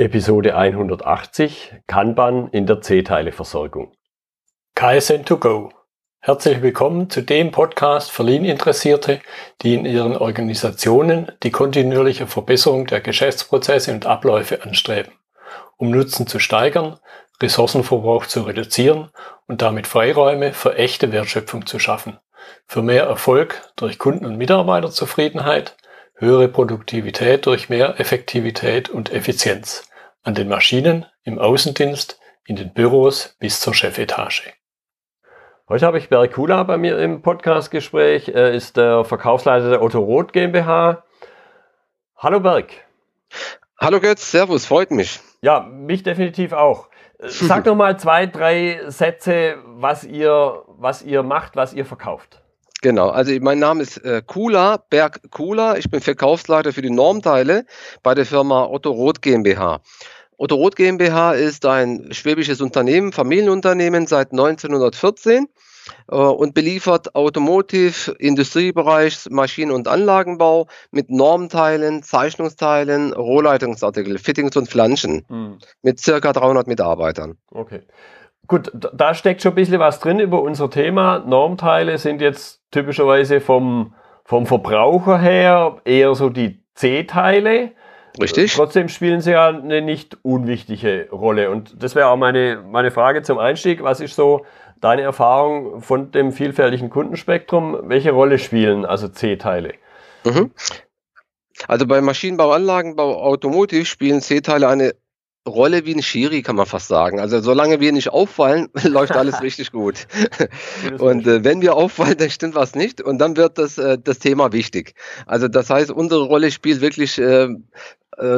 Episode 180 Kanban in der C-Teile-Versorgung. KSN2Go. Herzlich willkommen zu dem Podcast für Lean-Interessierte, die in ihren Organisationen die kontinuierliche Verbesserung der Geschäftsprozesse und Abläufe anstreben, um Nutzen zu steigern, Ressourcenverbrauch zu reduzieren und damit Freiräume für echte Wertschöpfung zu schaffen, für mehr Erfolg durch Kunden- und Mitarbeiterzufriedenheit, höhere Produktivität durch mehr Effektivität und Effizienz an den Maschinen, im Außendienst, in den Büros bis zur Chefetage. Heute habe ich Berg Kula bei mir im Podcastgespräch. Er ist der Verkaufsleiter der Otto Roth GmbH. Hallo Berg. Hallo Götz, Servus, freut mich. Ja, mich definitiv auch. Sag doch mal zwei, drei Sätze, was ihr, was ihr macht, was ihr verkauft. Genau, also mein Name ist äh, Kula, Berg Kula. Ich bin Verkaufsleiter für die Normteile bei der Firma Otto Roth GmbH. Otto Roth GmbH ist ein schwäbisches Unternehmen, Familienunternehmen seit 1914 äh, und beliefert Automotive, Industriebereich, Maschinen- und Anlagenbau mit Normteilen, Zeichnungsteilen, Rohrleitungsartikel, Fittings und Flanschen hm. mit circa 300 Mitarbeitern. Okay. Gut, da steckt schon ein bisschen was drin über unser Thema. Normteile sind jetzt typischerweise vom, vom Verbraucher her eher so die C-Teile. Richtig. Trotzdem spielen sie ja eine nicht unwichtige Rolle. Und das wäre auch meine, meine Frage zum Einstieg. Was ist so deine Erfahrung von dem vielfältigen Kundenspektrum? Welche Rolle spielen also C-Teile? Mhm. Also bei Maschinenbau, Anlagenbau, Automotive spielen C-Teile eine Rolle wie ein Schiri, kann man fast sagen. Also solange wir nicht auffallen, läuft alles richtig gut. und äh, wenn wir auffallen, dann stimmt was nicht und dann wird das, äh, das Thema wichtig. Also das heißt, unsere Rolle spielt wirklich äh,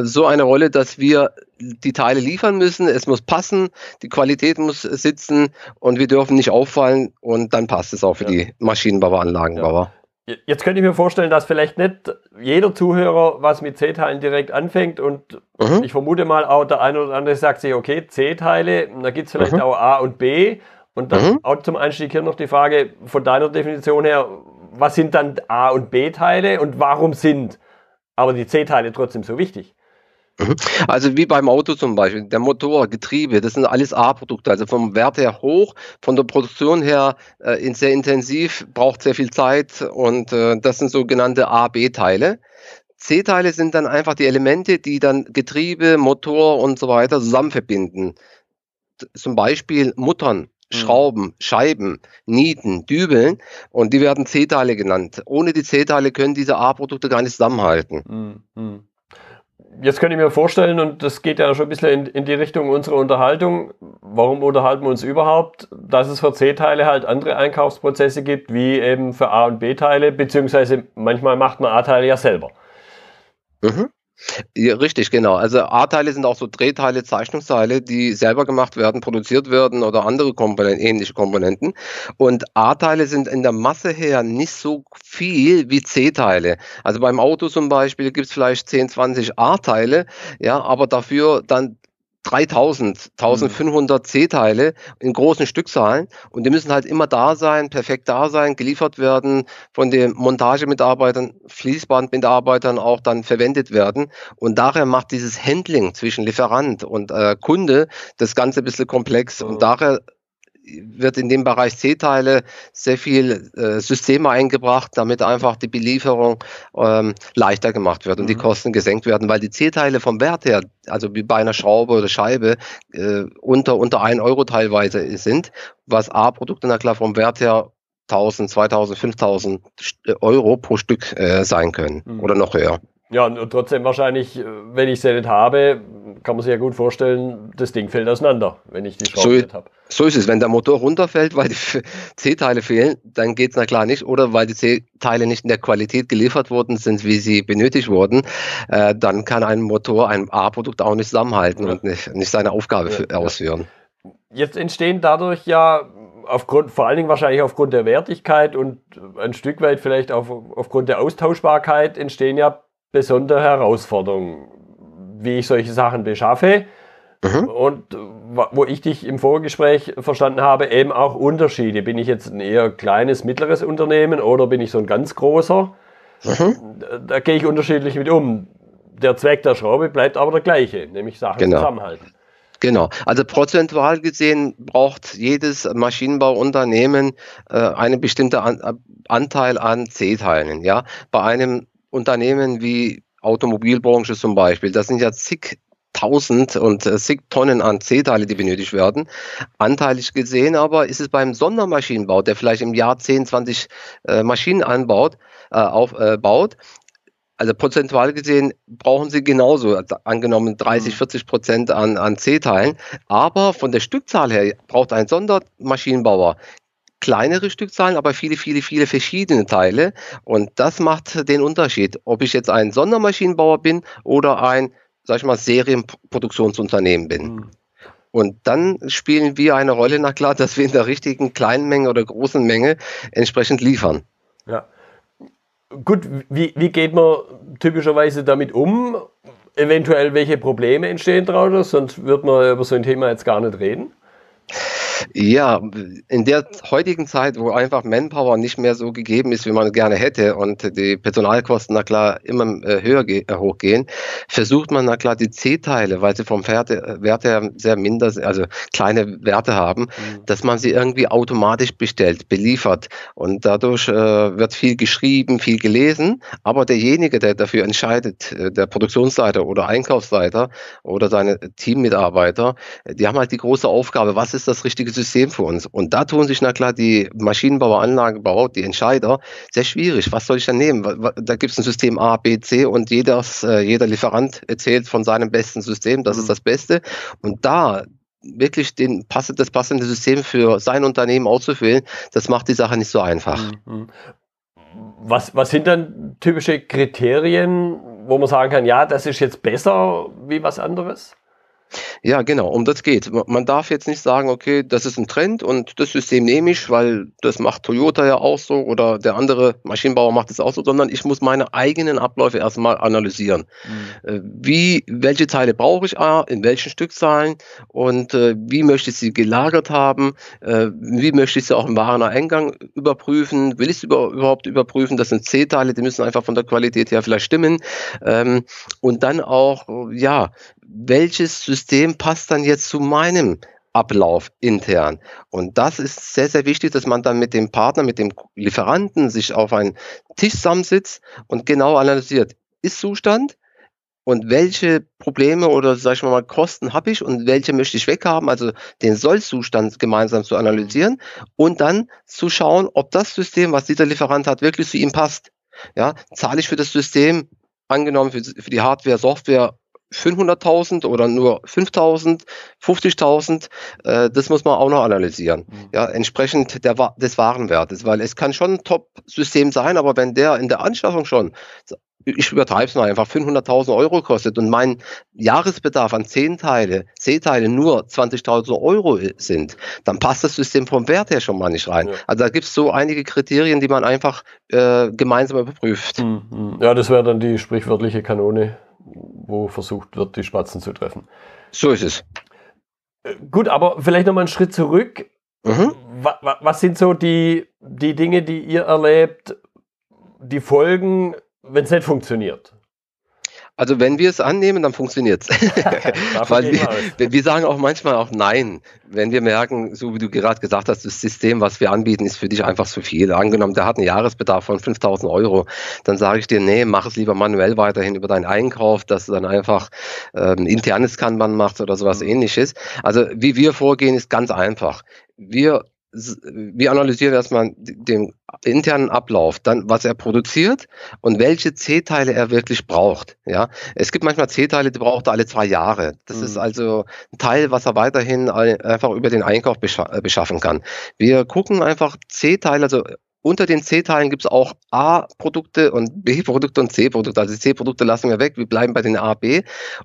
so eine Rolle, dass wir die Teile liefern müssen, es muss passen, die Qualität muss sitzen und wir dürfen nicht auffallen und dann passt es auch für ja. die Maschinenbauer, Anlagenbauer. Ja. Jetzt könnte ich mir vorstellen, dass vielleicht nicht jeder Zuhörer was mit C-Teilen direkt anfängt und mhm. ich vermute mal auch der eine oder andere sagt sich, okay, C-Teile, da gibt es vielleicht mhm. auch A und B und dann mhm. auch zum Einstieg hier noch die Frage von deiner Definition her, was sind dann A und B-Teile und warum sind aber die C-Teile trotzdem so wichtig? Mhm. Also wie beim Auto zum Beispiel, der Motor, Getriebe, das sind alles A-Produkte, also vom Wert her hoch, von der Produktion her äh, sehr intensiv, braucht sehr viel Zeit und äh, das sind sogenannte A-B-Teile. C-Teile sind dann einfach die Elemente, die dann Getriebe, Motor und so weiter zusammen verbinden. Zum Beispiel Muttern. Schrauben, Scheiben, Nieten, Dübeln und die werden C-Teile genannt. Ohne die C-Teile können diese A-Produkte gar nicht zusammenhalten. Mhm jetzt könnte ich mir vorstellen, und das geht ja schon ein bisschen in, in, die Richtung unserer Unterhaltung, warum unterhalten wir uns überhaupt, dass es für C-Teile halt andere Einkaufsprozesse gibt, wie eben für A- und B-Teile, beziehungsweise manchmal macht man A-Teile ja selber. Mhm. Ja, richtig, genau. Also A-Teile sind auch so Drehteile, Zeichnungsteile, die selber gemacht werden, produziert werden oder andere Komponenten, ähnliche Komponenten. Und A-Teile sind in der Masse her nicht so viel wie C-Teile. Also beim Auto zum Beispiel gibt es vielleicht 10, 20 A-Teile, ja, aber dafür dann 3000, 1500 C-Teile in großen Stückzahlen. Und die müssen halt immer da sein, perfekt da sein, geliefert werden, von den Montagemitarbeitern, Fließbandmitarbeitern auch dann verwendet werden. Und daher macht dieses Handling zwischen Lieferant und äh, Kunde das Ganze ein bisschen komplex. Und daher wird in dem Bereich C-Teile sehr viel äh, Systeme eingebracht, damit einfach die Belieferung ähm, leichter gemacht wird und mhm. die Kosten gesenkt werden, weil die C-Teile vom Wert her, also wie bei einer Schraube oder Scheibe, äh, unter, unter 1 Euro teilweise sind, was A-Produkte, na klar, vom Wert her 1000, 2000, 5000 Euro pro Stück äh, sein können mhm. oder noch höher. Ja, und trotzdem wahrscheinlich, äh, wenn ich sie nicht habe, kann man sich ja gut vorstellen, das Ding fällt auseinander, wenn ich die Schraube so, nicht habe. So ist es. Wenn der Motor runterfällt, weil die C-Teile fehlen, dann geht es na klar nicht. Oder weil die C-Teile nicht in der Qualität geliefert worden sind, wie sie benötigt wurden, äh, dann kann ein Motor, ein A-Produkt auch nicht zusammenhalten ja. und nicht, nicht, seine Aufgabe ja, ausführen. Jetzt entstehen dadurch ja aufgrund, vor allen Dingen wahrscheinlich aufgrund der Wertigkeit und ein Stück weit vielleicht auf, aufgrund der Austauschbarkeit entstehen ja besondere Herausforderung, wie ich solche Sachen beschaffe. Mhm. Und wo ich dich im Vorgespräch verstanden habe, eben auch Unterschiede. Bin ich jetzt ein eher kleines, mittleres Unternehmen oder bin ich so ein ganz großer? Mhm. Da, da gehe ich unterschiedlich mit um. der Zweck der Schraube bleibt aber der gleiche, nämlich Sachen genau. zusammenhalten. Genau. Also prozentual gesehen braucht jedes Maschinenbauunternehmen äh, einen bestimmten an, Anteil an C-Teilen. Ja, bei einem Unternehmen wie Automobilbranche zum Beispiel, das sind ja zig tausend und äh, zig Tonnen an C-Teile, die benötigt werden. Anteilig gesehen aber ist es beim Sondermaschinenbau, der vielleicht im Jahr 10, 20 äh, Maschinen anbaut, äh, aufbaut, äh, also prozentual gesehen brauchen sie genauso, also angenommen 30, 40 mhm. Prozent an, an C-Teilen. Aber von der Stückzahl her braucht ein Sondermaschinenbauer kleinere Stückzahlen, aber viele, viele, viele verschiedene Teile. Und das macht den Unterschied, ob ich jetzt ein Sondermaschinenbauer bin oder ein, sag ich mal, Serienproduktionsunternehmen bin. Mhm. Und dann spielen wir eine Rolle, na klar, dass wir in der richtigen kleinen Menge oder großen Menge entsprechend liefern. Ja. Gut, wie, wie geht man typischerweise damit um? Eventuell welche Probleme entstehen daraus, sonst wird man über so ein Thema jetzt gar nicht reden. Ja, in der heutigen Zeit, wo einfach Manpower nicht mehr so gegeben ist, wie man gerne hätte und die Personalkosten, na klar, immer äh, höher äh, hochgehen, versucht man, na klar, die C-Teile, weil sie vom Wert, Wert her sehr minder, also kleine Werte haben, mhm. dass man sie irgendwie automatisch bestellt, beliefert. Und dadurch äh, wird viel geschrieben, viel gelesen, aber derjenige, der dafür entscheidet, äh, der Produktionsleiter oder Einkaufsleiter oder seine Teammitarbeiter, die haben halt die große Aufgabe, was ist das richtige System für uns. Und da tun sich, na klar, die Maschinenbauer, Anlagenbauer, die Entscheider sehr schwierig. Was soll ich dann nehmen? Da gibt es ein System A, B, C und jedes, äh, jeder Lieferant erzählt von seinem besten System, das mhm. ist das Beste. Und da wirklich den, das passende System für sein Unternehmen auszuwählen, das macht die Sache nicht so einfach. Mhm. Was, was sind dann typische Kriterien, wo man sagen kann, ja, das ist jetzt besser wie was anderes? Ja, genau, um das geht. Man darf jetzt nicht sagen, okay, das ist ein Trend und das System nehme ich, weil das macht Toyota ja auch so oder der andere Maschinenbauer macht es auch so, sondern ich muss meine eigenen Abläufe erstmal analysieren. Mhm. Äh, wie, welche Teile brauche ich, in welchen Stückzahlen und äh, wie möchte ich sie gelagert haben, äh, wie möchte ich sie auch im Wareneingang überprüfen, will ich sie über, überhaupt überprüfen, das sind C-Teile, die müssen einfach von der Qualität her vielleicht stimmen ähm, und dann auch, ja, welches System passt dann jetzt zu meinem Ablauf intern. Und das ist sehr, sehr wichtig, dass man dann mit dem Partner, mit dem Lieferanten sich auf einen Tisch zusammensitzt und genau analysiert, ist Zustand und welche Probleme oder sag ich mal Kosten habe ich und welche möchte ich weghaben, also den Sollzustand gemeinsam zu analysieren und dann zu schauen, ob das System, was dieser Lieferant hat, wirklich zu ihm passt. Ja, zahle ich für das System angenommen für, für die Hardware, Software 500.000 oder nur 5.000, 50.000, äh, das muss man auch noch analysieren. Mhm. Ja, entsprechend der, des Warenwertes, weil es kann schon ein Top-System sein, aber wenn der in der Anschaffung schon, ich übertreibe es mal einfach, 500.000 Euro kostet und mein Jahresbedarf an 10 Teile, C-Teile nur 20.000 Euro sind, dann passt das System vom Wert her schon mal nicht rein. Ja. Also da gibt es so einige Kriterien, die man einfach äh, gemeinsam überprüft. Mhm. Ja, das wäre dann die sprichwörtliche Kanone wo versucht wird, die Spatzen zu treffen. So ist es. Äh, gut, aber vielleicht nochmal einen Schritt zurück. Mhm. Was, was sind so die, die Dinge, die ihr erlebt, die Folgen, wenn es nicht funktioniert? Also wenn wir es annehmen, dann funktioniert es. wir, wir, sagen auch manchmal auch Nein, wenn wir merken, so wie du gerade gesagt hast, das System, was wir anbieten, ist für dich einfach zu viel. Angenommen, der hat einen Jahresbedarf von 5000 Euro, dann sage ich dir, nee, mach es lieber manuell weiterhin über deinen Einkauf, dass du dann einfach äh, ein internes Kanban machst oder sowas mhm. ähnliches. Also wie wir vorgehen, ist ganz einfach. Wir wir analysieren erstmal den internen Ablauf, dann was er produziert und welche C-Teile er wirklich braucht. Ja, es gibt manchmal C-Teile, die braucht er alle zwei Jahre. Das mhm. ist also ein Teil, was er weiterhin einfach über den Einkauf beschaffen kann. Wir gucken einfach C-Teile, also unter den C-Teilen gibt es auch A-Produkte und B-Produkte und C-Produkte. Also die C-Produkte lassen wir weg, wir bleiben bei den A, B.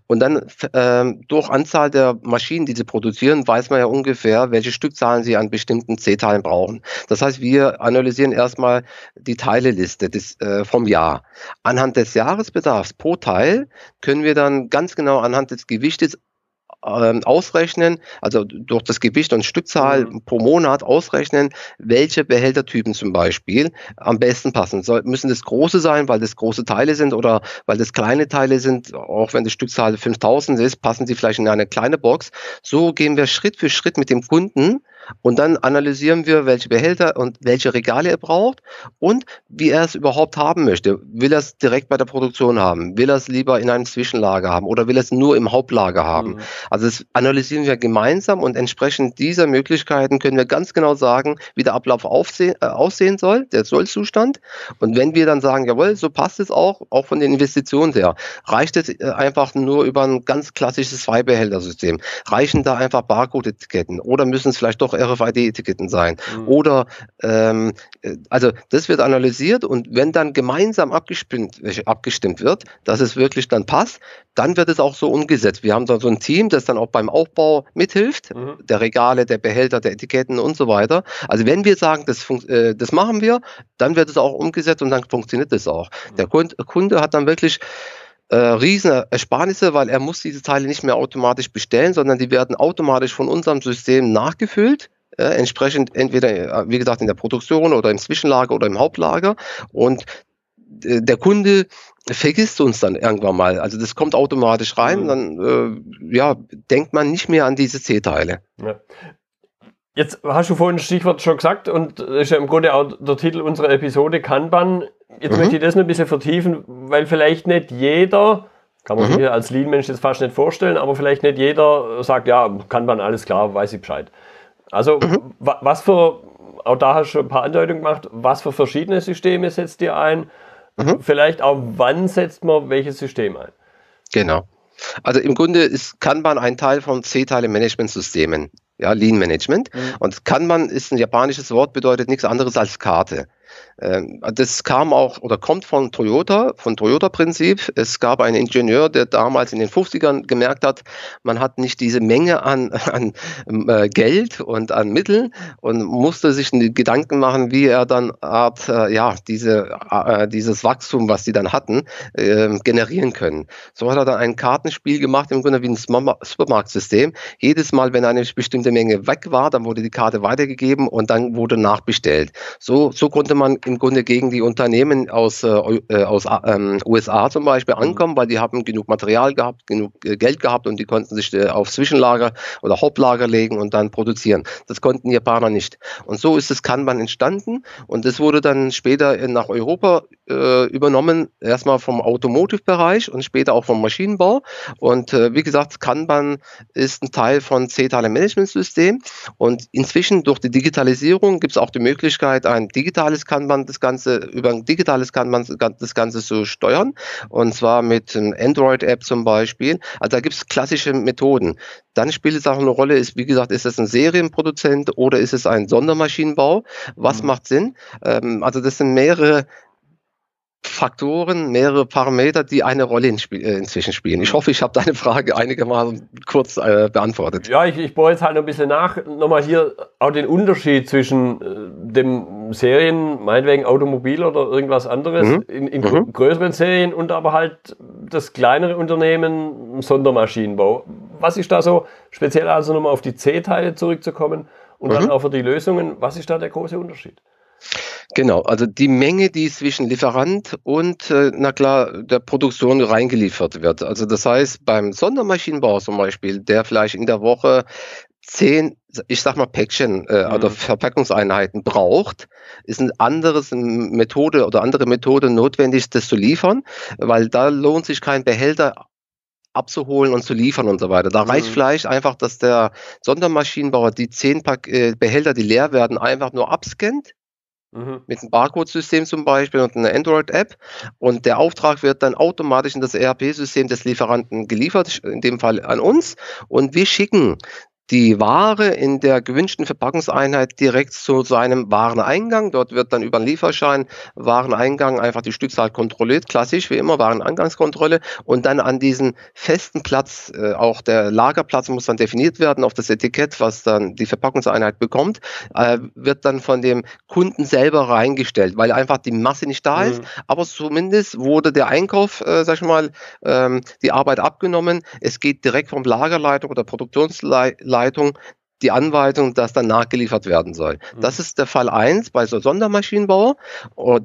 Und dann ähm, durch Anzahl der Maschinen, die sie produzieren, weiß man ja ungefähr, welche Stückzahlen sie an bestimmten C-Teilen brauchen. Das heißt, wir analysieren erstmal die Teileliste des, äh, vom Jahr. Anhand des Jahresbedarfs pro Teil können wir dann ganz genau anhand des Gewichtes ähm, ausrechnen, also durch das Gewicht und Stückzahl mhm. pro Monat ausrechnen, welche Behältertypen zum Beispiel am besten passen. Soll, müssen das große sein, weil das große Teile sind oder weil das kleine Teile sind, auch wenn die Stückzahl 5000 ist, passen sie vielleicht in eine kleine Box. So gehen wir Schritt für Schritt mit dem Kunden und dann analysieren wir, welche Behälter und welche Regale er braucht und wie er es überhaupt haben möchte. Will er es direkt bei der Produktion haben? Will er es lieber in einem Zwischenlager haben? Oder will er es nur im Hauptlager haben? Mhm. Also das analysieren wir gemeinsam und entsprechend dieser Möglichkeiten können wir ganz genau sagen, wie der Ablauf aufsehen, äh, aussehen soll, der Sollzustand. Und wenn wir dann sagen, jawohl, so passt es auch, auch von den Investitionen her, reicht es äh, einfach nur über ein ganz klassisches Zweibehältersystem? Reichen da einfach Barcode-Etiketten oder müssen es vielleicht doch RFID-Etiketten sein. Mhm. Oder ähm, also das wird analysiert und wenn dann gemeinsam abgestimmt, abgestimmt wird, dass es wirklich dann passt, dann wird es auch so umgesetzt. Wir haben dann so ein Team, das dann auch beim Aufbau mithilft, mhm. der Regale, der Behälter, der Etiketten und so weiter. Also wenn wir sagen, das, äh, das machen wir, dann wird es auch umgesetzt und dann funktioniert es auch. Mhm. Der Kunde hat dann wirklich äh, riesen Ersparnisse, weil er muss diese Teile nicht mehr automatisch bestellen, sondern die werden automatisch von unserem System nachgefüllt. Äh, entsprechend entweder, äh, wie gesagt, in der Produktion oder im Zwischenlager oder im Hauptlager. Und äh, der Kunde vergisst uns dann irgendwann mal. Also das kommt automatisch rein, mhm. dann äh, ja, denkt man nicht mehr an diese C-Teile. Ja. Jetzt hast du vorhin ein Stichwort schon gesagt und ist ja im Grunde auch der Titel unserer Episode Kanban. Jetzt mhm. möchte ich das noch ein bisschen vertiefen, weil vielleicht nicht jeder, kann man mhm. sich als Lean-Mensch jetzt fast nicht vorstellen, aber vielleicht nicht jeder sagt, ja, Kanban, alles klar, weiß ich Bescheid. Also mhm. was für, auch da hast du ein paar Andeutungen gemacht, was für verschiedene Systeme setzt ihr ein? Mhm. Vielleicht auch wann setzt man welches System ein? Genau. Also im Grunde ist Kanban ein Teil von C-Teile-Management-Systemen ja, Lean Management. Mhm. Und Kanban ist ein japanisches Wort, bedeutet nichts anderes als Karte. Ähm, das kam auch oder kommt von Toyota, von Toyota-Prinzip. Es gab einen Ingenieur, der damals in den 50ern gemerkt hat, man hat nicht diese Menge an, an äh, Geld und an Mitteln und musste sich Gedanken machen, wie er dann Art, äh, ja, diese, äh, dieses Wachstum, was sie dann hatten, ähm, generieren können. So hat er dann ein Kartenspiel gemacht, im Grunde wie ein Supermarktsystem. Jedes Mal, wenn eine bestimmte Menge weg war, dann wurde die Karte weitergegeben und dann wurde nachbestellt. So, so konnte man im Grunde gegen die Unternehmen aus, äh, äh aus ähm, USA zum Beispiel mhm. ankommen, weil die haben genug Material gehabt, genug äh, Geld gehabt und die konnten sich äh, auf Zwischenlager oder Hauptlager legen und dann produzieren. Das konnten Japaner nicht. Und so ist das Kanban entstanden und das wurde dann später nach Europa äh, übernommen, erstmal vom Automotive-Bereich und später auch vom Maschinenbau. Und äh, wie gesagt, Kanban ist ein Teil von C-Teile Management System und inzwischen durch die Digitalisierung gibt es auch die Möglichkeit, ein digitales Kanban man das Ganze, über ein digitales kann man das Ganze so steuern. Und zwar mit Android-App zum Beispiel. Also da gibt es klassische Methoden. Dann spielt es auch eine Rolle, ist, wie gesagt, ist es ein Serienproduzent oder ist es ein Sondermaschinenbau? Was mhm. macht Sinn? Ähm, also das sind mehrere Faktoren, mehrere Parameter, die eine Rolle in Spiel, äh, inzwischen spielen. Ich hoffe, ich habe deine Frage einigermaßen kurz äh, beantwortet. Ja, ich, ich bohre jetzt halt noch ein bisschen nach. Nochmal hier auch den Unterschied zwischen äh, dem Serien, meinetwegen Automobil oder irgendwas anderes, mhm. in, in mhm. größeren Serien und aber halt das kleinere Unternehmen, Sondermaschinenbau. Was ist da so speziell also nochmal auf die C-Teile zurückzukommen und mhm. dann auch für die Lösungen, was ist da der große Unterschied? Genau, also die Menge, die zwischen Lieferant und, äh, na klar, der Produktion reingeliefert wird. Also das heißt, beim Sondermaschinenbau zum Beispiel, der vielleicht in der Woche zehn, ich sag mal Päckchen äh, mhm. oder Verpackungseinheiten braucht, ist ein anderes Methode oder andere Methode notwendig, das zu liefern, weil da lohnt sich kein Behälter abzuholen und zu liefern und so weiter. Da mhm. reicht vielleicht einfach, dass der Sondermaschinenbauer die zehn Pack, äh, Behälter, die leer werden, einfach nur abscannt Mhm. Mit einem Barcode-System zum Beispiel und einer Android-App. Und der Auftrag wird dann automatisch in das ERP-System des Lieferanten geliefert, in dem Fall an uns. Und wir schicken die Ware in der gewünschten Verpackungseinheit direkt zu seinem Wareneingang. Dort wird dann über einen Lieferschein Wareneingang einfach die Stückzahl kontrolliert, klassisch wie immer Wareneingangskontrolle und dann an diesen festen Platz, äh, auch der Lagerplatz muss dann definiert werden auf das Etikett, was dann die Verpackungseinheit bekommt, äh, wird dann von dem Kunden selber reingestellt, weil einfach die Masse nicht da ist, mhm. aber zumindest wurde der Einkauf, äh, sag ich mal, ähm, die Arbeit abgenommen. Es geht direkt vom Lagerleitung oder Produktionsleitung Leitung die Anweisung, dass dann nachgeliefert werden soll. Mhm. Das ist der Fall 1 bei so Sondermaschinenbau.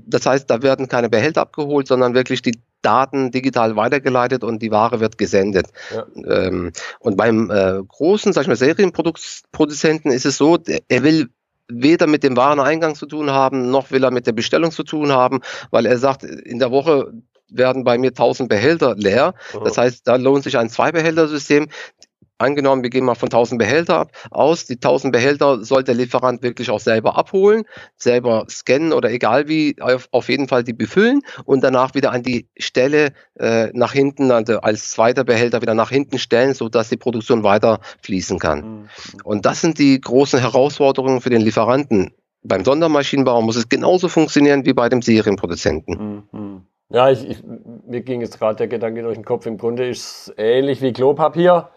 Das heißt, da werden keine Behälter abgeholt, sondern wirklich die Daten digital weitergeleitet und die Ware wird gesendet. Ja. Ähm, und beim äh, großen, sag ich mal, Serienproduzenten ist es so, er will weder mit dem Wareneingang zu tun haben, noch will er mit der Bestellung zu tun haben, weil er sagt, in der Woche werden bei mir 1000 Behälter leer. Das heißt, da lohnt sich ein Zwei-Behälter-System angenommen, wir gehen mal von 1000 Behälter aus. Die 1000 Behälter soll der Lieferant wirklich auch selber abholen, selber scannen oder egal wie, auf, auf jeden Fall die befüllen und danach wieder an die Stelle äh, nach hinten, also als zweiter Behälter wieder nach hinten stellen, sodass die Produktion weiter fließen kann. Mhm. Und das sind die großen Herausforderungen für den Lieferanten. Beim Sondermaschinenbau muss es genauso funktionieren wie bei dem Serienproduzenten. Mhm. Ja, ich, ich, mir ging jetzt gerade der Gedanke durch den Kopf. Im Grunde ist es ähnlich wie Klopapier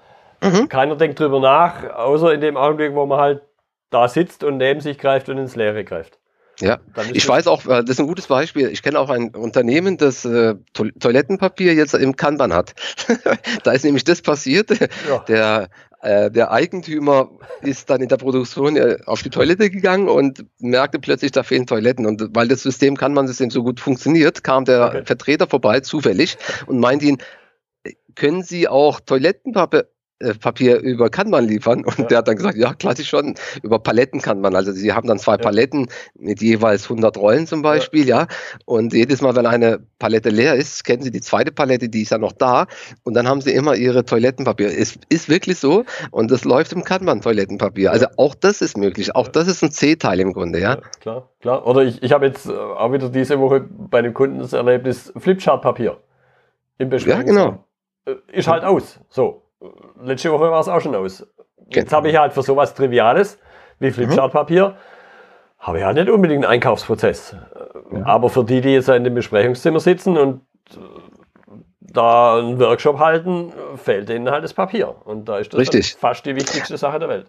Mhm. Keiner denkt drüber nach, außer in dem Augenblick, wo man halt da sitzt und neben sich greift und ins Leere greift. Ja, ich weiß auch, äh, das ist ein gutes Beispiel. Ich kenne auch ein Unternehmen, das äh, Toilettenpapier jetzt im Kanban hat. da ist nämlich das passiert. Ja. Der, äh, der Eigentümer ist dann in der Produktion äh, auf die Toilette gegangen und merkte plötzlich, da fehlen Toiletten. Und weil das System Kanban-System so gut funktioniert, kam der okay. Vertreter vorbei, zufällig, und meinte ihn, können Sie auch Toilettenpapier äh, Papier über Kanban liefern. Und ja. der hat dann gesagt, ja, klassisch schon, über Paletten kann man. Also sie haben dann zwei ja. Paletten mit jeweils 100 Rollen zum Beispiel, ja. ja. Und jedes Mal, wenn eine Palette leer ist, kennen sie die zweite Palette, die ist ja noch da. Und dann haben sie immer ihre Toilettenpapier. Es ist wirklich so. Und das läuft im Kanban-Toilettenpapier. Also auch das ist möglich. Auch das ist ein C-Teil im Grunde, ja. klar, klar. Oder ich, ich habe jetzt äh, auch wieder diese Woche bei einem Kunden das Erlebnis Flipchart-Papier im Ja, genau. Äh, ist halt aus. So letzte Woche war es auch schon aus. Jetzt genau. habe ich halt für sowas Triviales wie Flipchartpapier, mhm. habe ich halt nicht unbedingt einen Einkaufsprozess. Ja. Aber für die, die jetzt in dem Besprechungszimmer sitzen und äh, da einen Workshop halten, fehlt ihnen halt das Papier. Und da ist das Richtig. fast die wichtigste Sache der Welt.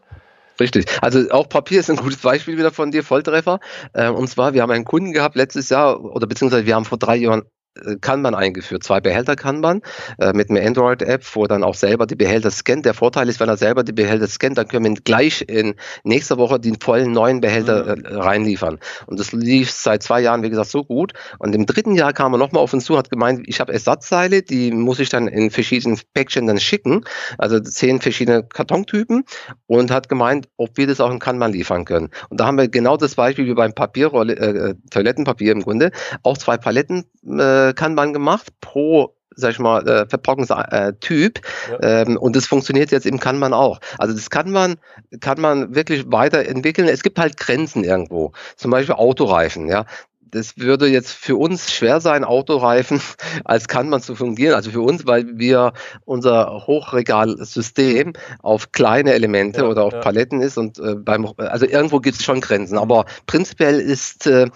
Richtig. Also auch Papier ist ein gutes Beispiel wieder von dir, Volltreffer. Ähm, und zwar, wir haben einen Kunden gehabt letztes Jahr, oder beziehungsweise wir haben vor drei Jahren äh, Kanban eingeführt, zwei Behälter Kanban äh, mit einer Android-App, wo dann auch selber die Behälter scannt. Der Vorteil ist, wenn er selber die Behälter scannt, dann können wir gleich in nächster Woche die vollen neuen Behälter mhm. äh, reinliefern. Und das lief seit zwei Jahren, wie gesagt, so gut. Und im dritten Jahr kam er nochmal auf uns zu, hat gemeint, ich habe Ersatzteile, die muss ich dann in verschiedenen Päckchen dann schicken, also zehn verschiedene Kartontypen und hat gemeint, ob wir das auch in Kanban liefern können. Und da haben wir genau das Beispiel wie beim Papierrolle, äh, äh Toilettenpapier im Grunde, auch zwei Paletten äh, äh, Kanban gemacht pro sag ich mal, äh, Verpackungstyp. Ja. Ähm, und das funktioniert jetzt im Kanban auch. Also das kann man, kann man wirklich weiterentwickeln. Es gibt halt Grenzen irgendwo. Zum Beispiel Autoreifen, ja das würde jetzt für uns schwer sein, Autoreifen als kann man zu fungieren. Also für uns, weil wir unser Hochregalsystem auf kleine Elemente ja, oder auf ja. Paletten ist und äh, beim, also irgendwo gibt es schon Grenzen. Aber prinzipiell ist, äh,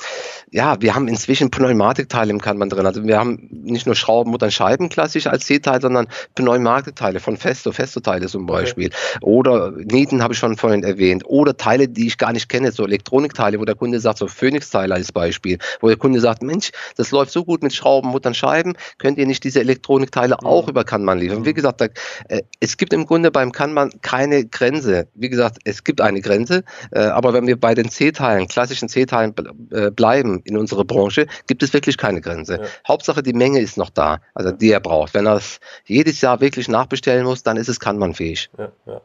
ja, wir haben inzwischen Pneumatikteile im Kanban drin. Also wir haben nicht nur Schrauben oder Scheiben klassisch als C-Teil, sondern Pneumatikteile von Festo, Festo-Teile zum Beispiel. Okay. Oder Nieten habe ich schon vorhin erwähnt. Oder Teile, die ich gar nicht kenne, so Elektronikteile, wo der Kunde sagt, so Phoenix-Teile als Beispiel wo der Kunde sagt, Mensch, das läuft so gut mit Schrauben, Muttern, Scheiben, könnt ihr nicht diese Elektronikteile mhm. auch über Kanban liefern? Wie gesagt, da, äh, es gibt im Grunde beim Kanban keine Grenze. Wie gesagt, es gibt eine Grenze, äh, aber wenn wir bei den C-Teilen, klassischen C-Teilen äh, bleiben in unserer Branche, gibt es wirklich keine Grenze. Ja. Hauptsache die Menge ist noch da, also die er braucht. Wenn er es jedes Jahr wirklich nachbestellen muss, dann ist es Kanban-fähig. Ja, ja.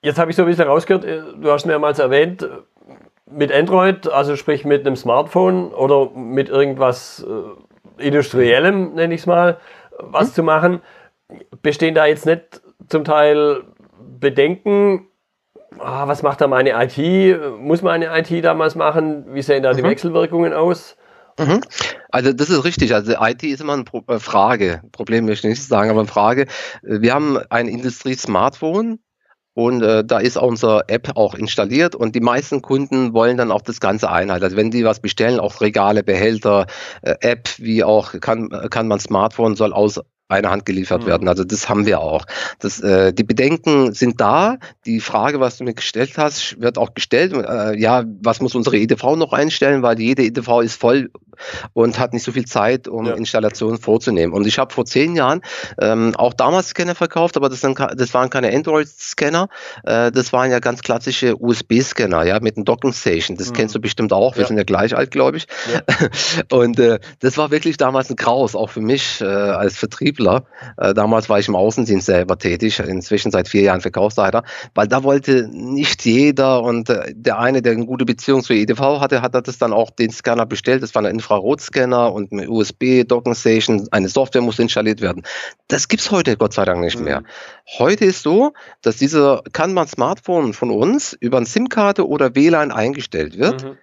Jetzt habe ich so ein bisschen rausgehört, äh, du hast mehrmals erwähnt, mit Android, also sprich mit einem Smartphone oder mit irgendwas äh, Industriellem, nenne ich es mal, was hm. zu machen, bestehen da jetzt nicht zum Teil Bedenken, ah, was macht da meine IT? Muss meine IT damals machen? Wie sehen da die mhm. Wechselwirkungen aus? Mhm. Also das ist richtig. Also IT ist immer eine äh, Frage. Problem möchte ich nicht sagen, aber eine Frage. Wir haben ein Industrie-Smartphone und äh, da ist unsere App auch installiert und die meisten Kunden wollen dann auch das ganze Einheit. Also wenn die was bestellen, auch Regale, Behälter, äh, App, wie auch kann, kann man Smartphone soll aus einer Hand geliefert mhm. werden. Also das haben wir auch. Das, äh, die Bedenken sind da. Die Frage, was du mir gestellt hast, wird auch gestellt. Äh, ja, was muss unsere EDV noch einstellen, weil jede EDV ist voll und hat nicht so viel Zeit, um ja. Installationen vorzunehmen. Und ich habe vor zehn Jahren ähm, auch damals Scanner verkauft, aber das, dann, das waren keine Android-Scanner, äh, das waren ja ganz klassische USB-Scanner, ja, mit einem Docking Station. Das mhm. kennst du bestimmt auch. Wir ja. sind ja gleich alt, glaube ich. Ja. Und äh, das war wirklich damals ein Graus, auch für mich äh, als Vertrieb Vertriebler. Äh, damals war ich im Außendienst selber tätig, inzwischen seit vier Jahren Verkaufsleiter, weil da wollte nicht jeder und äh, der eine, der eine gute Beziehung zur EDV hatte, hat das dann auch den Scanner bestellt. Das war ein Infrarotscanner und eine USB-Docking Station. Eine Software muss installiert werden. Das gibt's heute Gott sei Dank nicht mhm. mehr. Heute ist so, dass dieser kann man Smartphone von uns über eine SIM-Karte oder WLAN eingestellt wird. Mhm.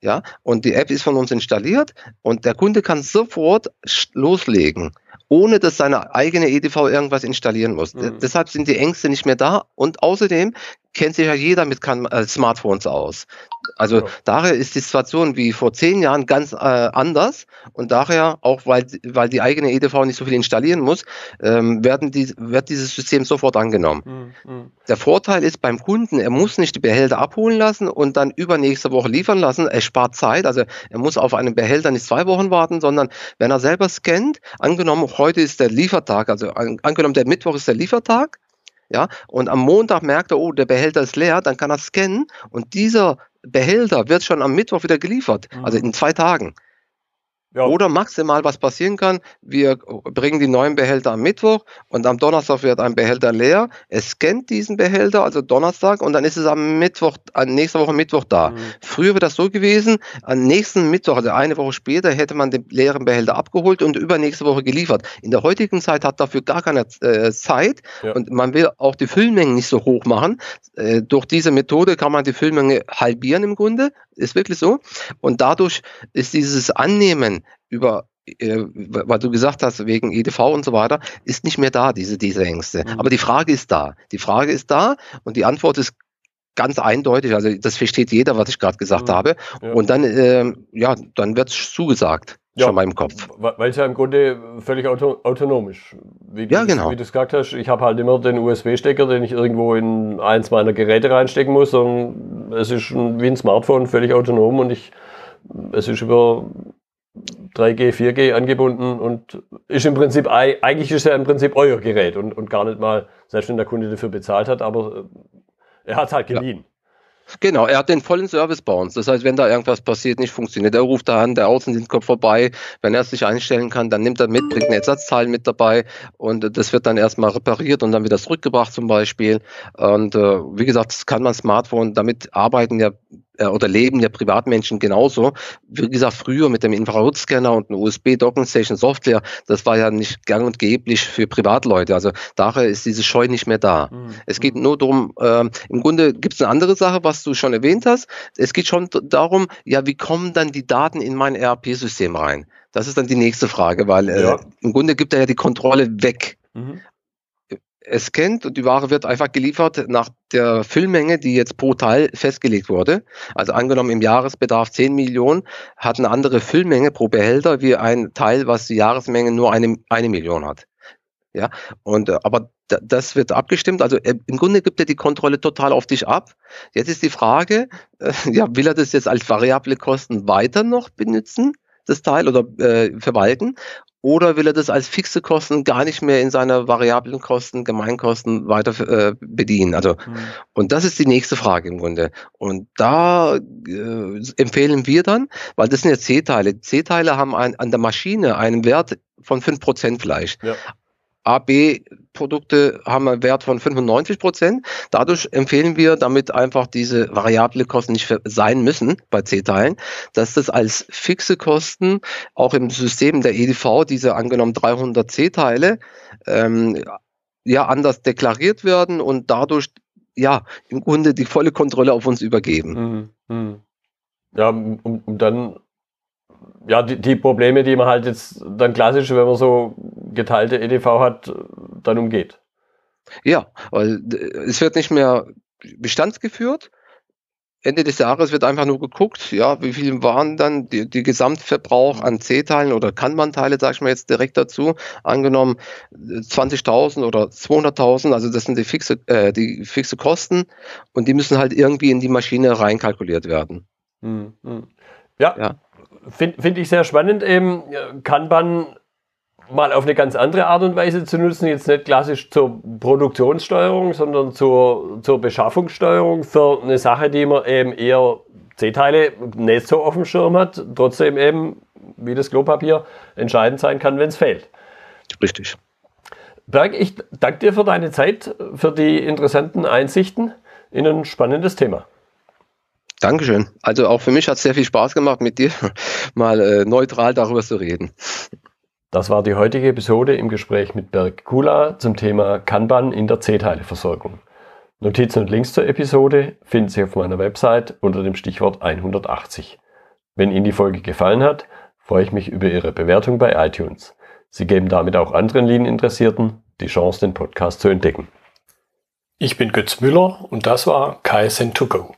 Ja, und die App ist von uns installiert und der Kunde kann sofort loslegen ohne dass seine eigene EDV irgendwas installieren muss. Mhm. Deshalb sind die Ängste nicht mehr da und außerdem kennt sich ja jeder mit äh, Smartphones aus. Also ja. daher ist die Situation wie vor zehn Jahren ganz äh, anders und daher auch, weil, weil die eigene EDV nicht so viel installieren muss, ähm, werden die, wird dieses System sofort angenommen. Mhm. mhm. Der Vorteil ist beim Kunden, er muss nicht die Behälter abholen lassen und dann übernächste Woche liefern lassen. Er spart Zeit, also er muss auf einen Behälter nicht zwei Wochen warten, sondern wenn er selber scannt, angenommen, heute ist der Liefertag, also an, angenommen, der Mittwoch ist der Liefertag, ja, und am Montag merkt er, oh, der Behälter ist leer, dann kann er scannen und dieser Behälter wird schon am Mittwoch wieder geliefert, also also in zwei Tagen. Ja. Oder maximal, was passieren kann, wir bringen die neuen Behälter am Mittwoch und am Donnerstag wird ein Behälter leer. Es scannt diesen Behälter, also Donnerstag, und dann ist es am Mittwoch, an nächster Woche Mittwoch da. Mhm. Früher wäre das so gewesen, am nächsten Mittwoch, also eine Woche später, hätte man den leeren Behälter abgeholt und übernächste Woche geliefert. In der heutigen Zeit hat dafür gar keine äh, Zeit ja. und man will auch die Füllmengen nicht so hoch machen. Äh, durch diese Methode kann man die Füllmenge halbieren im Grunde, ist wirklich so. Und dadurch ist dieses Annehmen über äh, weil du gesagt hast, wegen EDV und so weiter, ist nicht mehr da, diese, diese Ängste. Mhm. Aber die Frage ist da. Die Frage ist da und die Antwort ist ganz eindeutig. Also das versteht jeder, was ich gerade gesagt mhm. habe. Ja. Und dann, äh, ja, dann wird es zugesagt. Ja, schon im Kopf. Weil es ja im Grunde völlig auto autonomisch. Wie ja, genau. Wie du es gesagt hast, ich habe halt immer den USB-Stecker, den ich irgendwo in eins meiner Geräte reinstecken muss. Und es ist wie ein Smartphone völlig autonom und ich, es ist über 3G, 4G angebunden und ist im Prinzip, eigentlich ist ja im Prinzip euer Gerät und, und gar nicht mal, selbst wenn der Kunde dafür bezahlt hat, aber er hat es halt geliehen. Ja. Genau, er hat den vollen Service bei uns. Das heißt, wenn da irgendwas passiert, nicht funktioniert, er ruft da an, der Außendienst kommt vorbei. Wenn er es sich einstellen kann, dann nimmt er mit, bringt eine Ersatzteil mit dabei und das wird dann erstmal repariert und dann wieder zurückgebracht zum Beispiel. Und äh, wie gesagt, das kann man Smartphone, damit arbeiten ja äh, oder leben ja Privatmenschen genauso. Wie gesagt, früher mit dem Infrarotscanner und einer USB-Docking-Station-Software, das war ja nicht gang und geblich für Privatleute. Also daher ist diese Scheu nicht mehr da. Mhm. Es geht nur darum, äh, im Grunde gibt es eine andere Sache, was du schon erwähnt hast. Es geht schon darum, ja, wie kommen dann die Daten in mein ERP-System rein? Das ist dann die nächste Frage, weil äh, ja. im Grunde gibt er ja die Kontrolle weg. Mhm es kennt und die Ware wird einfach geliefert nach der Füllmenge, die jetzt pro Teil festgelegt wurde. Also angenommen im Jahresbedarf 10 Millionen, hat eine andere Füllmenge pro Behälter wie ein Teil, was die Jahresmenge nur eine, eine Million hat. Ja, und äh, aber das wird abgestimmt. Also äh, im Grunde gibt er die Kontrolle total auf dich ab. Jetzt ist die Frage, äh, ja, will er das jetzt als variable Kosten weiter noch benutzen? das Teil oder äh, verwalten oder will er das als fixe Kosten gar nicht mehr in seiner variablen Kosten, Gemeinkosten weiter äh, bedienen? Also, mhm. und das ist die nächste Frage im Grunde. Und da äh, empfehlen wir dann, weil das sind ja C-Teile. C-Teile haben ein, an der Maschine einen Wert von 5% vielleicht. Ja. A, B Produkte haben einen Wert von 95 Prozent. Dadurch empfehlen wir, damit einfach diese variable Kosten nicht sein müssen bei C-Teilen, dass das als fixe Kosten auch im System der EDV, diese angenommen 300 C-Teile, ähm, ja anders deklariert werden und dadurch ja im Grunde die volle Kontrolle auf uns übergeben. Mhm. Mhm. Ja, um, um dann ja, die, die, Probleme, die man halt jetzt dann klassisch, wenn man so geteilte EDV hat, dann umgeht. Ja, weil es wird nicht mehr bestandsgeführt, Ende des Jahres wird einfach nur geguckt, ja, wie viel waren dann die, die Gesamtverbrauch an C-Teilen oder Kanban-Teile, sage ich mal jetzt direkt dazu, angenommen 20.000 oder 200.000, also das sind die fixe, äh, die fixe Kosten und die müssen halt irgendwie in die Maschine reinkalkuliert werden. Hm, hm. Ja, ja. Finde find ich sehr spannend. Eben Kanban mal auf eine ganz andere Art und Weise zu nutzen, jetzt nicht klassisch zur Produktionssteuerung, sondern zur, zur Beschaffungssteuerung für eine Sache, die man eben eher C-Teile nicht so auf dem Schirm hat, trotzdem eben, wie das Klopapier, entscheidend sein kann, wenn es fehlt. Richtig. Berg, ich danke dir für deine Zeit, für die interessanten Einsichten in ein spannendes Thema. Dankeschön. Also auch für mich hat es sehr viel Spaß gemacht, mit dir mal äh, neutral darüber zu reden. Das war die heutige Episode im Gespräch mit Berg Kula zum Thema Kanban in der C-Teile-Versorgung. Notizen und Links zur Episode finden Sie auf meiner Website unter dem Stichwort 180. Wenn Ihnen die Folge gefallen hat, freue ich mich über Ihre Bewertung bei iTunes. Sie geben damit auch anderen Linieninteressierten die Chance, den Podcast zu entdecken. Ich bin Götz Müller und das war KSN2Go.